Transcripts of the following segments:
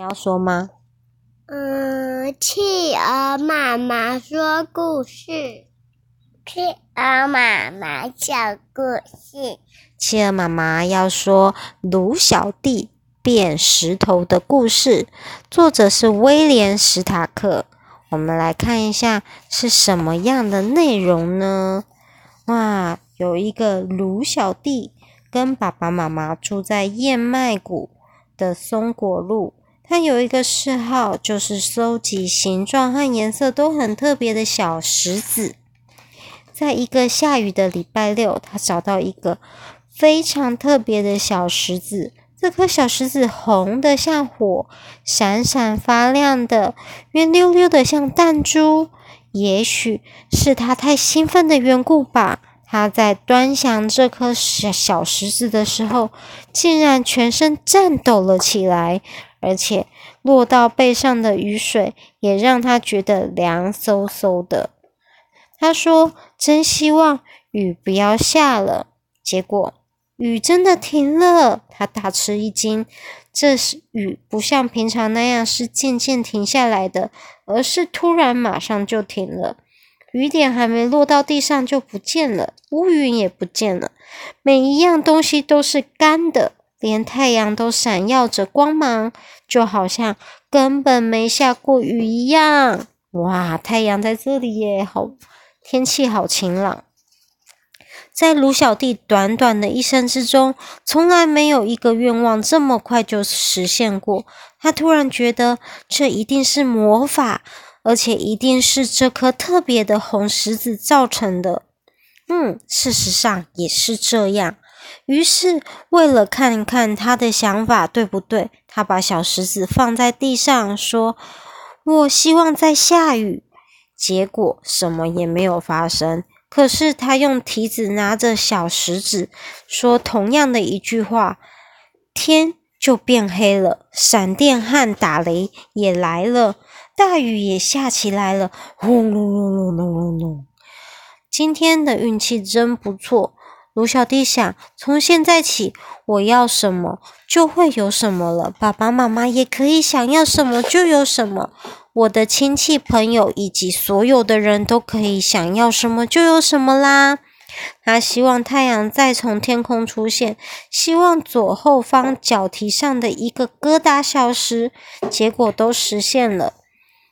你要说吗？嗯，企鹅妈妈说故事。企鹅妈妈讲故事。企鹅妈妈要说鲁小弟变石头的故事，作者是威廉·史塔克。我们来看一下是什么样的内容呢？哇，有一个鲁小弟跟爸爸妈妈住在燕麦谷的松果路。他有一个嗜好，就是收集形状和颜色都很特别的小石子。在一个下雨的礼拜六，他找到一个非常特别的小石子。这颗小石子红得像火，闪闪发亮的，圆溜溜的像弹珠。也许是他太兴奋的缘故吧。他在端详这颗小小石子的时候，竟然全身颤抖了起来。而且落到背上的雨水也让他觉得凉飕飕的。他说：“真希望雨不要下了。”结果雨真的停了，他大吃一惊。这时雨不像平常那样是渐渐停下来的，而是突然马上就停了。雨点还没落到地上就不见了，乌云也不见了，每一样东西都是干的。连太阳都闪耀着光芒，就好像根本没下过雨一样。哇，太阳在这里耶，好，天气好晴朗。在卢小弟短短的一生之中，从来没有一个愿望这么快就实现过。他突然觉得这一定是魔法，而且一定是这颗特别的红石子造成的。嗯，事实上也是这样。于是，为了看看他的想法对不对，他把小石子放在地上，说：“我希望在下雨。”结果什么也没有发生。可是他用蹄子拿着小石子，说同样的一句话，天就变黑了，闪电和打雷也来了，大雨也下起来了，轰隆隆隆隆隆。今天的运气真不错。卢小弟想，从现在起，我要什么就会有什么了。爸爸妈妈也可以想要什么就有什么。我的亲戚朋友以及所有的人都可以想要什么就有什么啦。他希望太阳再从天空出现，希望左后方脚蹄上的一个疙瘩消失，结果都实现了。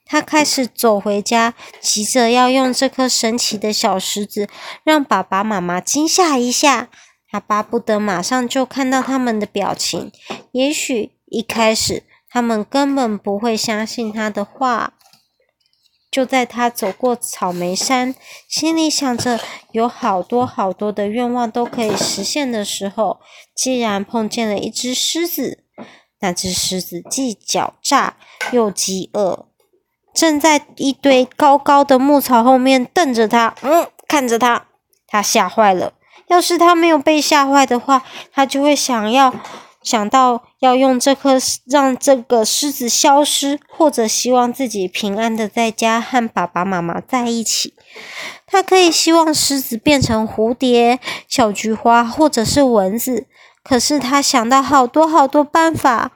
他开始走回家，急着要用这颗神奇的小石子让爸爸妈妈惊吓一下。他巴不得马上就看到他们的表情。也许一开始他们根本不会相信他的话。就在他走过草莓山，心里想着有好多好多的愿望都可以实现的时候，竟然碰见了一只狮子。那只狮子既狡诈又饥饿。正在一堆高高的牧草后面瞪着他，嗯，看着他，他吓坏了。要是他没有被吓坏的话，他就会想要想到要用这颗让这个狮子消失，或者希望自己平安的在家和爸爸妈妈在一起。他可以希望狮子变成蝴蝶、小菊花，或者是蚊子。可是他想到好多好多办法。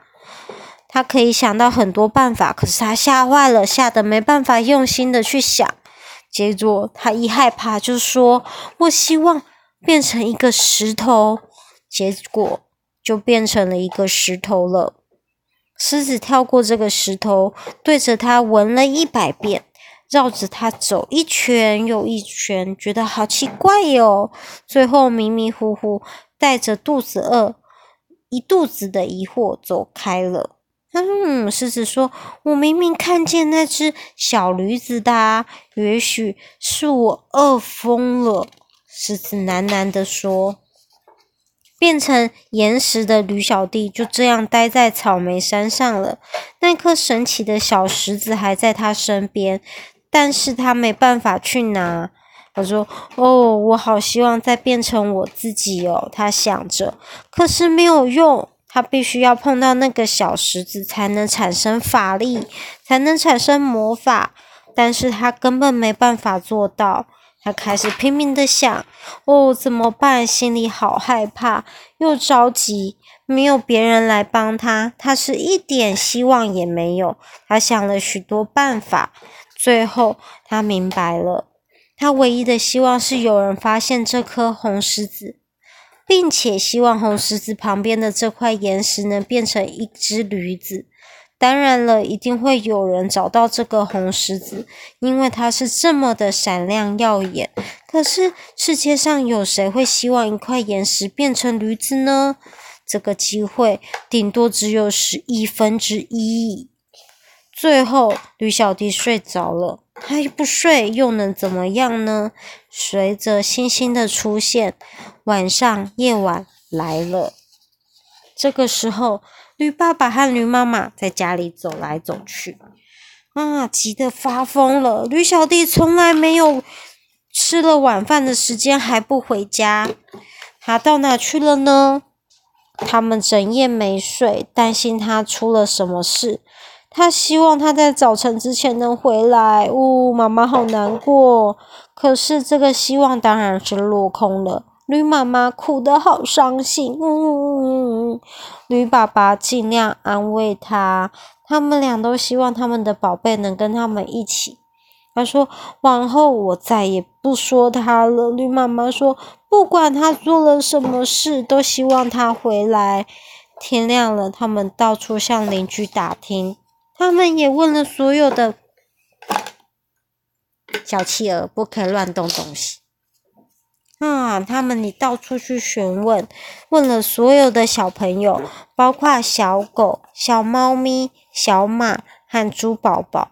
他可以想到很多办法，可是他吓坏了，吓得没办法用心的去想。结果他一害怕就说：“我希望变成一个石头。”结果就变成了一个石头了。狮子跳过这个石头，对着它闻了一百遍，绕着它走一圈又一圈，觉得好奇怪哟。最后迷迷糊糊，带着肚子饿，一肚子的疑惑走开了。嗯，狮子说：“我明明看见那只小驴子的，也许是我饿疯了。”狮子喃喃地说。变成岩石的驴小弟就这样待在草莓山上了。那颗神奇的小石子还在他身边，但是他没办法去拿。他说：“哦，我好希望再变成我自己哦。”他想着，可是没有用。他必须要碰到那个小石子，才能产生法力，才能产生魔法。但是他根本没办法做到。他开始拼命的想：哦，怎么办？心里好害怕，又着急，没有别人来帮他，他是一点希望也没有。他想了许多办法，最后他明白了，他唯一的希望是有人发现这颗红石子，并且希望红石子旁边的这块岩石能变成一只驴子。当然了，一定会有人找到这个红石子，因为它是这么的闪亮耀眼。可是世界上有谁会希望一块岩石变成驴子呢？这个机会顶多只有十亿分之一。最后，驴小弟睡着了，他不睡又能怎么样呢？随着星星的出现，晚上夜晚来了。这个时候。驴爸爸和驴妈妈在家里走来走去，啊，急得发疯了。驴小弟从来没有吃了晚饭的时间还不回家，他到哪去了呢？他们整夜没睡，担心他出了什么事。他希望他在早晨之前能回来。呜、哦，妈妈好难过。可是这个希望当然是落空了。驴妈妈哭得好伤心，嗯，驴爸爸尽量安慰他，他们俩都希望他们的宝贝能跟他们一起。他说：“往后我再也不说他了。”驴妈妈说：“不管他做了什么事，都希望他回来。”天亮了，他们到处向邻居打听，他们也问了所有的小企鹅，不可以乱动东西。啊！他们你到处去询问，问了所有的小朋友，包括小狗、小猫咪、小马和猪宝宝。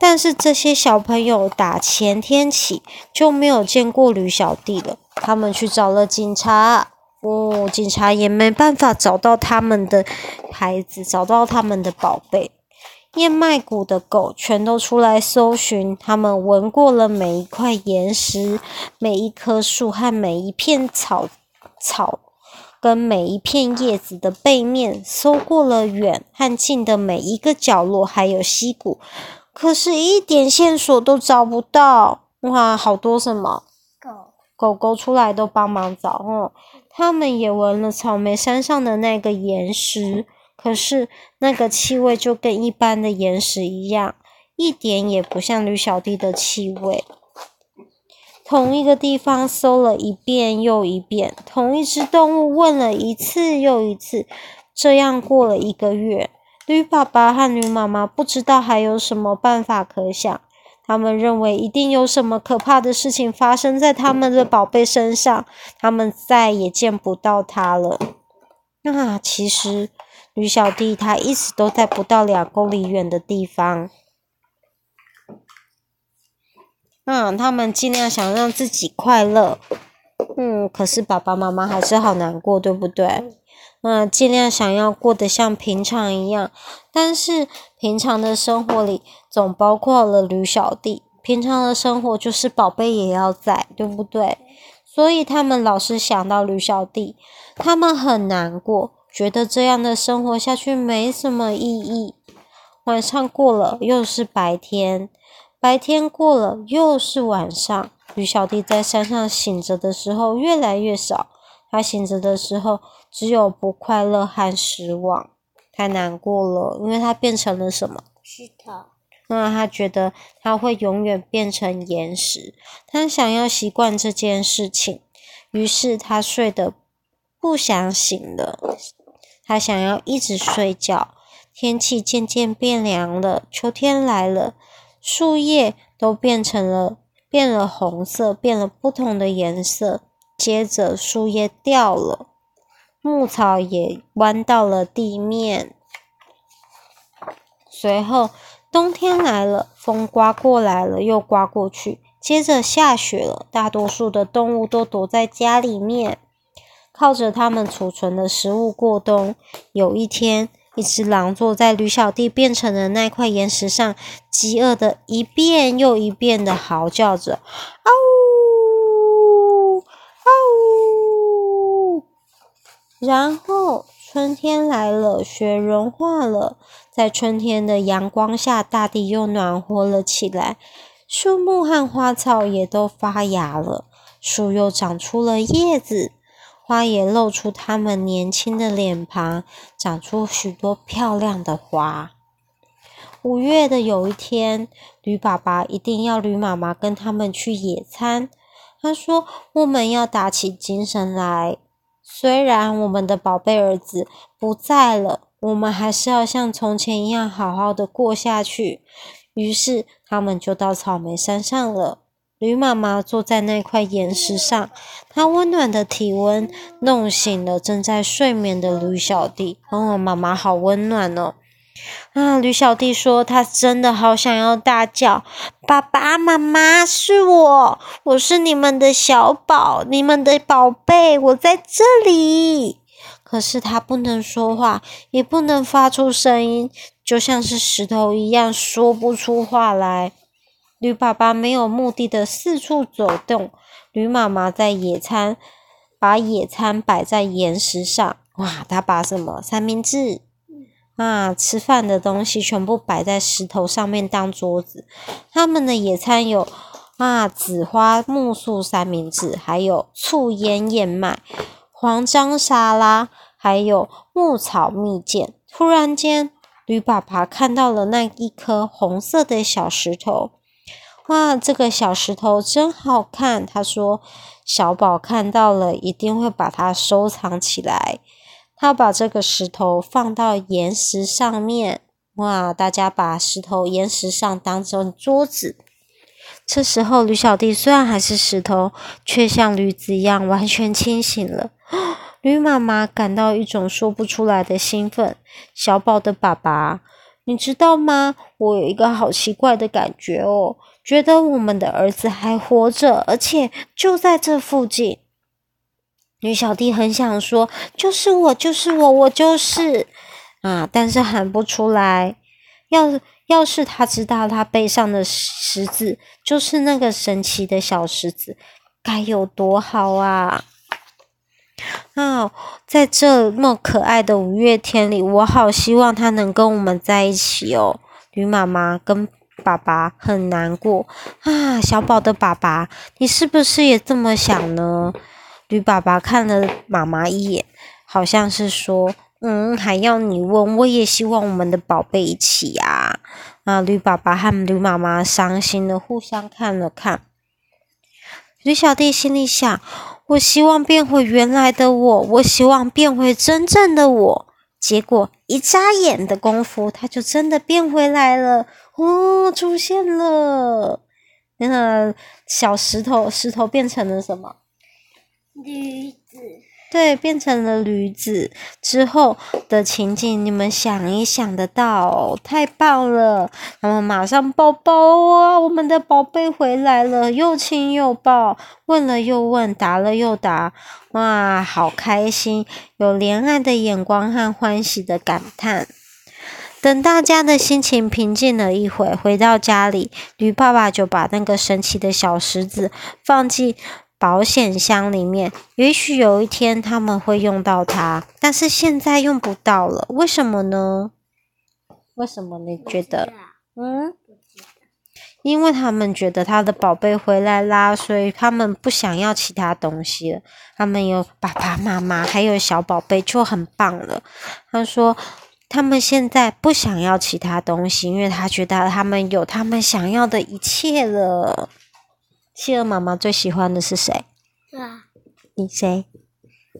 但是这些小朋友打前天起就没有见过驴小弟了。他们去找了警察，哦，警察也没办法找到他们的孩子，找到他们的宝贝。燕麦谷的狗全都出来搜寻，他们闻过了每一块岩石、每一棵树和每一片草草，跟每一片叶子的背面，搜过了远和近的每一个角落，还有溪谷，可是，一点线索都找不到。哇，好多什么狗狗狗出来都帮忙找哦。他们也闻了草莓山上的那个岩石。可是那个气味就跟一般的岩石一样，一点也不像驴小弟的气味。同一个地方搜了一遍又一遍，同一只动物问了一次又一次，这样过了一个月，驴爸爸和驴妈妈不知道还有什么办法可想，他们认为一定有什么可怕的事情发生在他们的宝贝身上，他们再也见不到他了。那其实。驴小弟他一直都在不到两公里远的地方。嗯，他们尽量想让自己快乐。嗯，可是爸爸妈妈还是好难过，对不对？嗯，尽量想要过得像平常一样，但是平常的生活里总包括了驴小弟。平常的生活就是宝贝也要在，对不对？所以他们老是想到驴小弟，他们很难过。觉得这样的生活下去没什么意义。晚上过了，又是白天；白天过了，又是晚上。驴小弟在山上醒着的时候越来越少，他醒着的时候只有不快乐和失望，太难过了，因为他变成了什么？石头。那他觉得他会永远变成岩石，他想要习惯这件事情，于是他睡得不想醒了。他想要一直睡觉。天气渐渐变凉了，秋天来了，树叶都变成了变了红色，变了不同的颜色。接着树叶掉了，牧草也弯到了地面。随后冬天来了，风刮过来了，又刮过去。接着下雪了，大多数的动物都躲在家里面。靠着他们储存的食物过冬。有一天，一只狼坐在驴小弟变成的那块岩石上，饥饿的一遍又一遍的嚎叫着：“嗷呜，嗷呜！”然后春天来了，雪融化了，在春天的阳光下，大地又暖和了起来。树木和花草也都发芽了，树又长出了叶子，花也露出它们年轻的脸庞，长出许多漂亮的花。五月的有一天，驴爸爸一定要驴妈妈跟他们去野餐。他说：“我们要打起精神来，虽然我们的宝贝儿子不在了。”我们还是要像从前一样好好的过下去。于是，他们就到草莓山上了。驴妈妈坐在那块岩石上，她温暖的体温弄醒了正在睡眠的驴小弟。哦，妈妈好温暖哦！啊，驴小弟说，他真的好想要大叫：“爸爸妈妈，是我，我是你们的小宝，你们的宝贝，我在这里。”可是他不能说话，也不能发出声音，就像是石头一样，说不出话来。驴爸爸没有目的的四处走动，驴妈妈在野餐，把野餐摆在岩石上。哇，他把什么三明治啊，吃饭的东西全部摆在石头上面当桌子。他们的野餐有啊，紫花苜蓿三明治，还有醋腌燕麦。黄姜沙拉，还有牧草蜜饯。突然间，驴爸爸看到了那一颗红色的小石头。哇，这个小石头真好看！他说：“小宝看到了，一定会把它收藏起来。”他把这个石头放到岩石上面。哇，大家把石头岩石上当成桌子。这时候，驴小弟虽然还是石头，却像驴子一样完全清醒了。驴妈妈感到一种说不出来的兴奋。小宝的爸爸，你知道吗？我有一个好奇怪的感觉哦，觉得我们的儿子还活着，而且就在这附近。女小弟很想说：“就是我，就是我，我就是啊！”但是喊不出来。要要是他知道他背上的石子就是那个神奇的小石子，该有多好啊！啊，在这么可爱的五月天里，我好希望他能跟我们在一起哦。驴妈妈跟爸爸很难过啊。小宝的爸爸，你是不是也这么想呢？驴爸爸看了妈妈一眼，好像是说，嗯，还要你问？我也希望我们的宝贝一起呀。啊，驴爸爸和驴妈妈伤心的互相看了看。驴小弟心里想。我希望变回原来的我，我希望变回真正的我。结果一眨眼的功夫，他就真的变回来了。哦，出现了！那个小石头，石头变成了什么？驴子。对，变成了驴子之后的情景，你们想一想得到，太棒了！他们马上抱抱啊，我们的宝贝回来了，又亲又抱，问了又问，答了又答，哇，好开心！有怜爱的眼光和欢喜的感叹。等大家的心情平静了一会，回到家里，驴爸爸就把那个神奇的小石子放进。保险箱里面，也许有一天他们会用到它，但是现在用不到了。为什么呢？为什么你觉得？嗯？因为他们觉得他的宝贝回来啦，所以他们不想要其他东西了。他们有爸爸妈妈，还有小宝贝，就很棒了。他说，他们现在不想要其他东西，因为他觉得他们有他们想要的一切了。企鹅妈妈最喜欢的是谁？啊，你谁？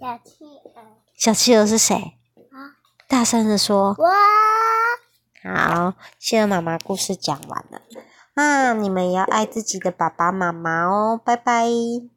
小企鹅。小企鹅是谁？啊，大声的说。哇！好，企鹅妈妈故事讲完了。那，你们也要爱自己的爸爸妈妈哦，拜拜。